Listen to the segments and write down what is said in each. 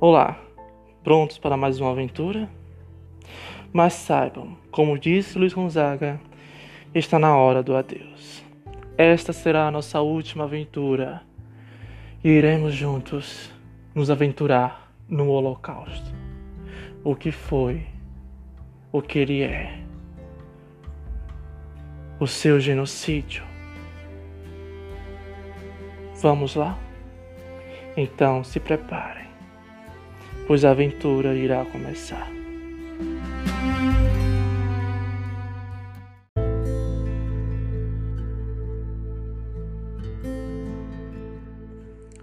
Olá, prontos para mais uma aventura? Mas saibam, como disse Luiz Gonzaga, está na hora do adeus. Esta será a nossa última aventura e iremos juntos nos aventurar no Holocausto. O que foi, o que ele é, o seu genocídio. Vamos lá? Então se preparem, pois a aventura irá começar.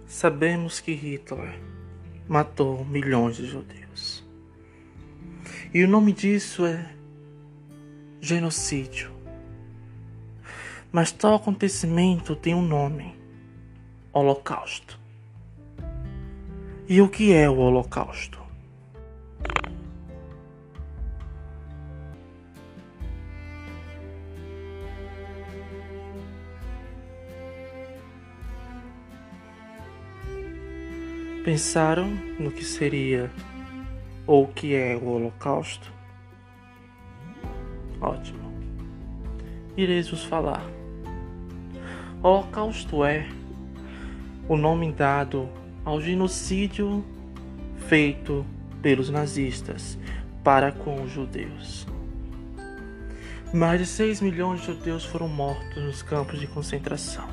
Sabemos que Hitler matou milhões de judeus. E o nome disso é genocídio. Mas tal acontecimento tem um nome: Holocausto. E o que é o Holocausto? Pensaram no que seria ou o que é o Holocausto? Ótimo. Ireis vos falar. Holocausto é o nome dado ao genocídio feito pelos nazistas para com os judeus. Mais de 6 milhões de judeus foram mortos nos campos de concentração.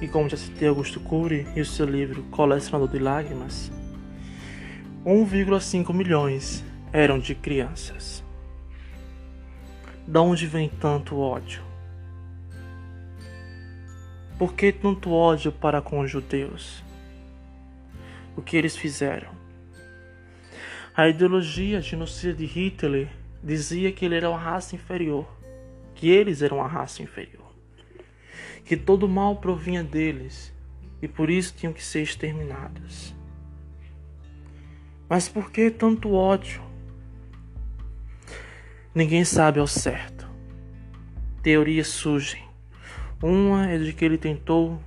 E como já citei Augusto Cury em seu livro Colecionador de Lágrimas, 1,5 milhões eram de crianças. De onde vem tanto ódio? Por que tanto ódio para com os judeus? O que eles fizeram? A ideologia genocida de Hitler dizia que ele era uma raça inferior, que eles eram uma raça inferior, que todo mal provinha deles e por isso tinham que ser exterminados. Mas por que tanto ódio? Ninguém sabe ao certo. Teorias surgem uma é de que ele tentou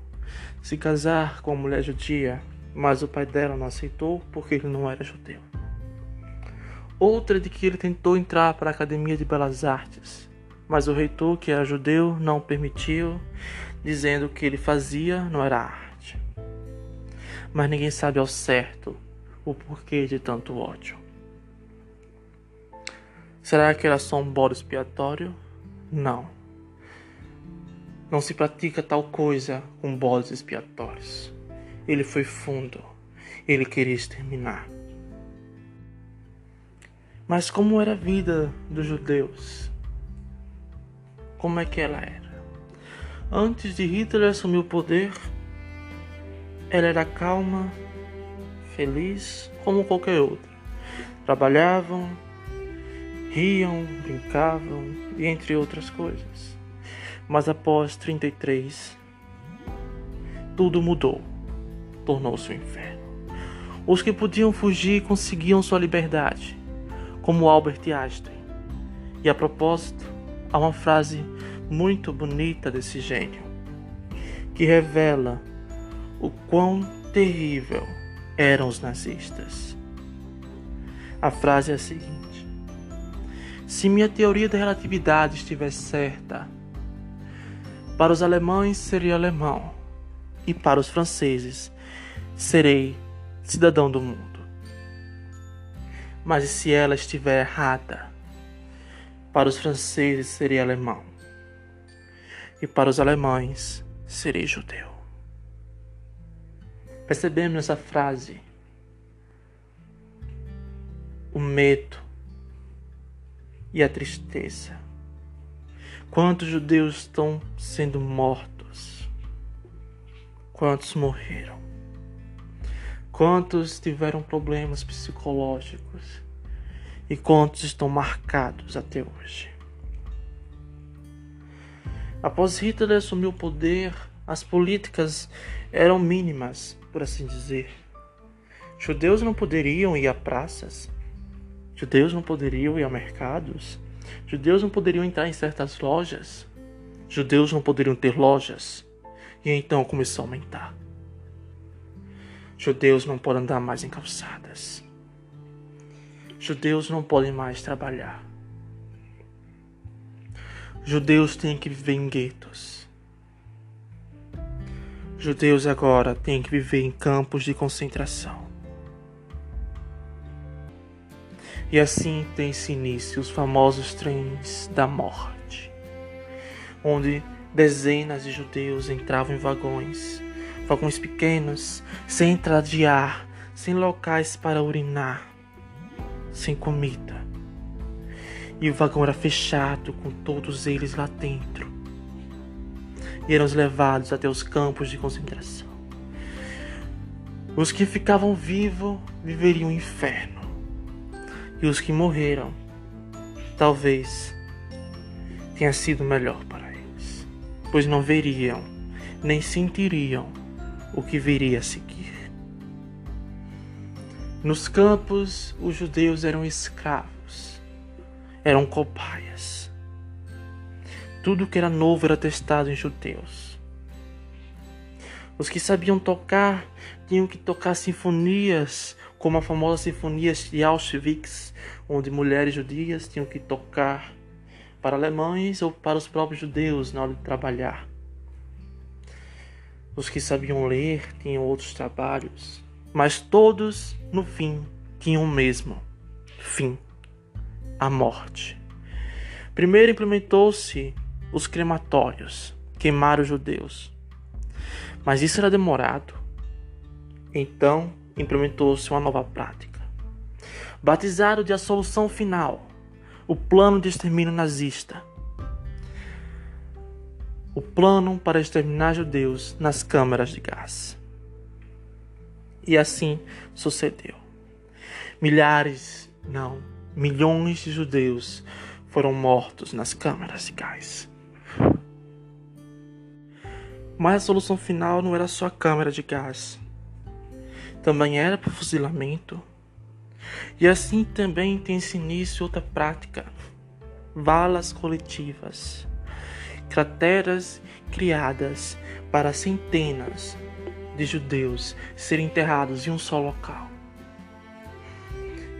se casar com uma mulher judia, mas o pai dela não aceitou porque ele não era judeu. Outra é de que ele tentou entrar para a Academia de Belas Artes, mas o reitor, que era judeu, não permitiu, dizendo que ele fazia não era arte. Mas ninguém sabe ao certo o porquê de tanto ódio. Será que era só um bode expiatório? Não. Não se pratica tal coisa com bodes expiatórios. Ele foi fundo. Ele queria exterminar. Mas como era a vida dos judeus? Como é que ela era? Antes de Hitler assumir o poder, ela era calma, feliz, como qualquer outra. Trabalhavam, riam, brincavam e entre outras coisas. Mas após 33, tudo mudou. Tornou-se um inferno. Os que podiam fugir conseguiam sua liberdade, como Albert Einstein. E a propósito, há uma frase muito bonita desse gênio, que revela o quão terrível eram os nazistas. A frase é a seguinte: Se minha teoria da relatividade estiver certa, para os alemães serei alemão, e para os franceses serei cidadão do mundo. Mas e se ela estiver errada? Para os franceses serei alemão, e para os alemães serei judeu. Percebemos nessa frase o medo e a tristeza Quantos judeus estão sendo mortos? Quantos morreram? Quantos tiveram problemas psicológicos? E quantos estão marcados até hoje? Após Hitler assumir o poder, as políticas eram mínimas, por assim dizer. Judeus não poderiam ir a praças, judeus não poderiam ir a mercados, Judeus não poderiam entrar em certas lojas. Judeus não poderiam ter lojas. E então começou a aumentar. Judeus não podem andar mais em calçadas. Judeus não podem mais trabalhar. Judeus têm que viver em guetos. Judeus agora têm que viver em campos de concentração. E assim tem-se início os famosos trens da morte, onde dezenas de judeus entravam em vagões, vagões pequenos, sem entrada de ar, sem locais para urinar, sem comida. E o vagão era fechado com todos eles lá dentro. E eram levados até os campos de concentração. Os que ficavam vivos viveriam o inferno. E os que morreram, talvez tenha sido melhor para eles, pois não veriam nem sentiriam o que viria a seguir. Nos campos, os judeus eram escravos, eram cobaias. Tudo que era novo era testado em judeus. Os que sabiam tocar tinham que tocar sinfonias, como a famosa sinfonia de Auschwitz, onde mulheres judias tinham que tocar para alemães ou para os próprios judeus na hora de trabalhar. Os que sabiam ler tinham outros trabalhos mas todos, no fim, tinham o mesmo fim: a morte. Primeiro implementou-se os crematórios, queimar os judeus. Mas isso era demorado. Então implementou-se uma nova prática. Batizado de a solução final, o plano de extermínio nazista. O plano para exterminar judeus nas câmaras de gás. E assim sucedeu. Milhares, não, milhões de judeus foram mortos nas câmaras de gás. Mas a solução final não era só a câmara de gás. Também era para fuzilamento. E assim também tem-se início outra prática: valas coletivas, crateras criadas para centenas de judeus serem enterrados em um só local.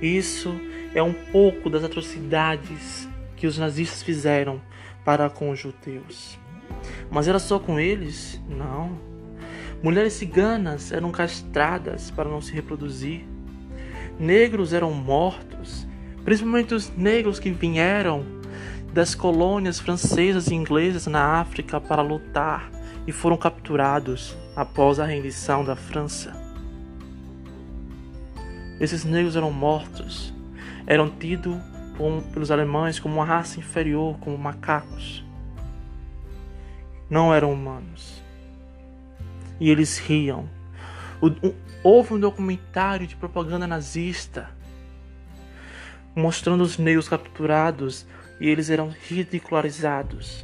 Isso é um pouco das atrocidades que os nazistas fizeram para com os judeus. Mas era só com eles? Não. Mulheres ciganas eram castradas para não se reproduzir. Negros eram mortos, principalmente os negros que vieram das colônias francesas e inglesas na África para lutar e foram capturados após a rendição da França. Esses negros eram mortos, eram tidos pelos alemães como uma raça inferior, como macacos. Não eram humanos. E eles riam. Houve um documentário de propaganda nazista mostrando os negros capturados e eles eram ridicularizados.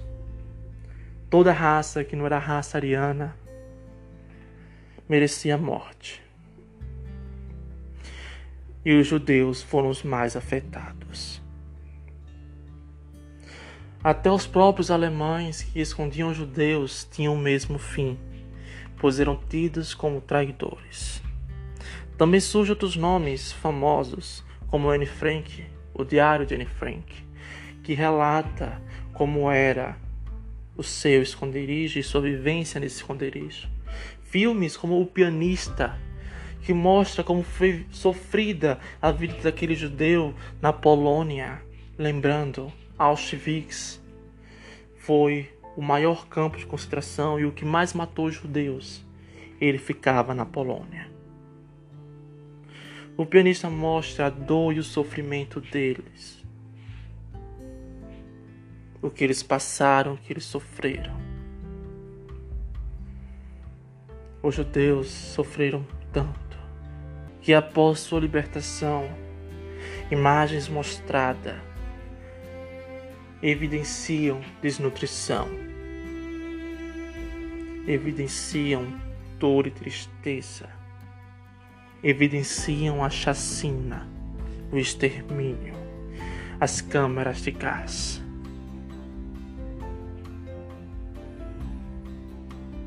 Toda raça que não era raça ariana merecia morte. E os judeus foram os mais afetados. Até os próprios alemães que escondiam judeus tinham o mesmo fim, pois eram tidos como traidores. Também surgem outros nomes famosos, como Anne Frank, o Diário de Anne Frank, que relata como era o seu esconderijo e sua vivência nesse esconderijo filmes como O Pianista, que mostra como foi sofrida a vida daquele judeu na Polônia. Lembrando, Auschwitz foi o maior campo de concentração e o que mais matou judeus. Ele ficava na Polônia. O pianista mostra a dor e o sofrimento deles. O que eles passaram, o que eles sofreram. Os judeus sofreram tanto que após sua libertação, imagens mostradas evidenciam desnutrição, evidenciam dor e tristeza, evidenciam a chacina, o extermínio, as câmaras de gás.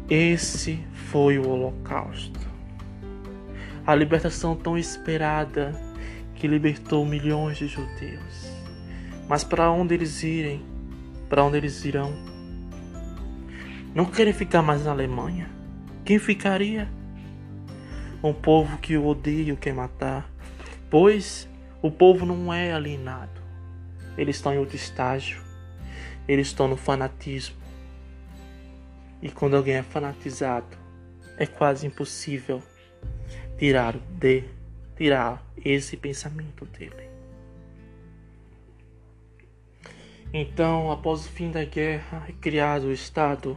Esse foi o Holocausto. a libertação tão esperada que libertou milhões de judeus. Mas para onde eles irem? Para onde eles irão? Não querem ficar mais na Alemanha. Quem ficaria? Um povo que o odeia e quer matar. Pois o povo não é alienado. Eles estão em outro estágio. Eles estão no fanatismo. E quando alguém é fanatizado, é quase impossível tirar de tirar esse pensamento dele. Então, após o fim da guerra, é criado o Estado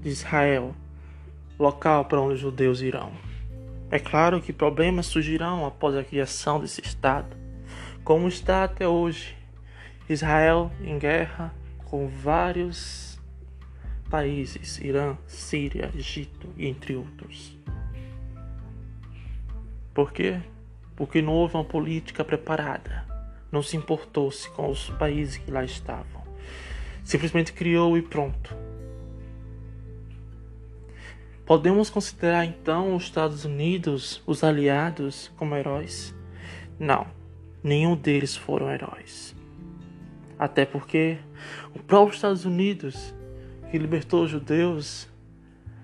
de Israel, local para onde os judeus irão. É claro que problemas surgirão após a criação desse Estado, como está até hoje. Israel em guerra com vários países, Irã, Síria, Egito entre outros. Por quê? Porque não houve uma política preparada. Não se importou-se com os países que lá estavam. Simplesmente criou e pronto. Podemos considerar então os Estados Unidos, os aliados, como heróis? Não, nenhum deles foram heróis. Até porque o próprio Estados Unidos, que libertou os judeus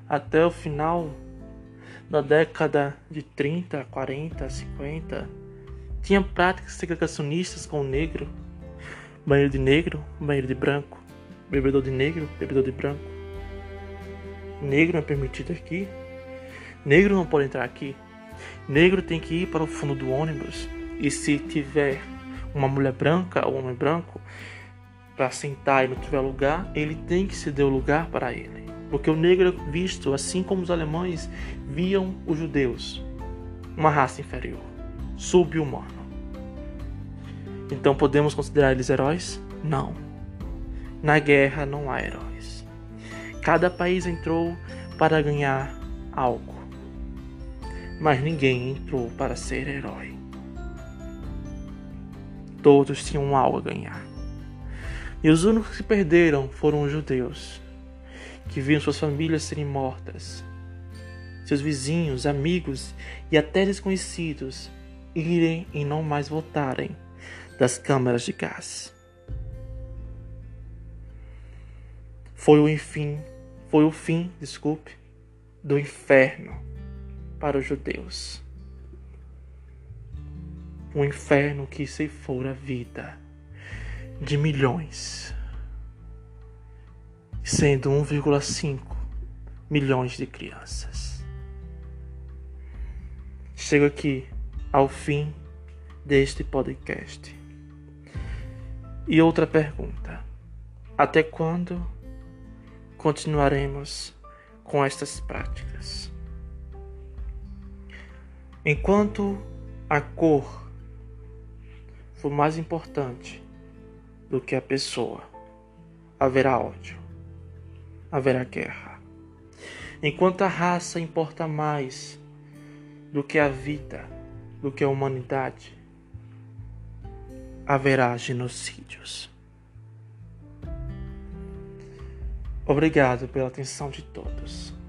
até o final da década de 30, 40, 50, tinha práticas segregacionistas com o negro, banheiro de negro, banheiro de branco, bebedor de negro, bebedor de branco. Negro não é permitido aqui. Negro não pode entrar aqui. Negro tem que ir para o fundo do ônibus. E se tiver uma mulher branca ou um homem branco para sentar e não tiver lugar, ele tem que ceder o lugar para ele. Porque o negro é visto, assim como os alemães viam os judeus, uma raça inferior, sub-humano. Então podemos considerar eles heróis? Não. Na guerra não há heróis. Cada país entrou para ganhar algo, mas ninguém entrou para ser herói. Todos tinham algo a ganhar. E os únicos que perderam foram os judeus que viam suas famílias serem mortas, seus vizinhos, amigos e até desconhecidos irem e não mais voltarem das câmaras de gás. Foi o fim, foi o fim, desculpe, do inferno para os judeus. Um inferno que ceifou a vida de milhões sendo 1,5 milhões de crianças. Chego aqui ao fim deste podcast. E outra pergunta: até quando continuaremos com estas práticas? Enquanto a cor for mais importante do que a pessoa, haverá ódio haverá guerra. Enquanto a raça importa mais do que a vida, do que a humanidade, haverá genocídios. Obrigado pela atenção de todos.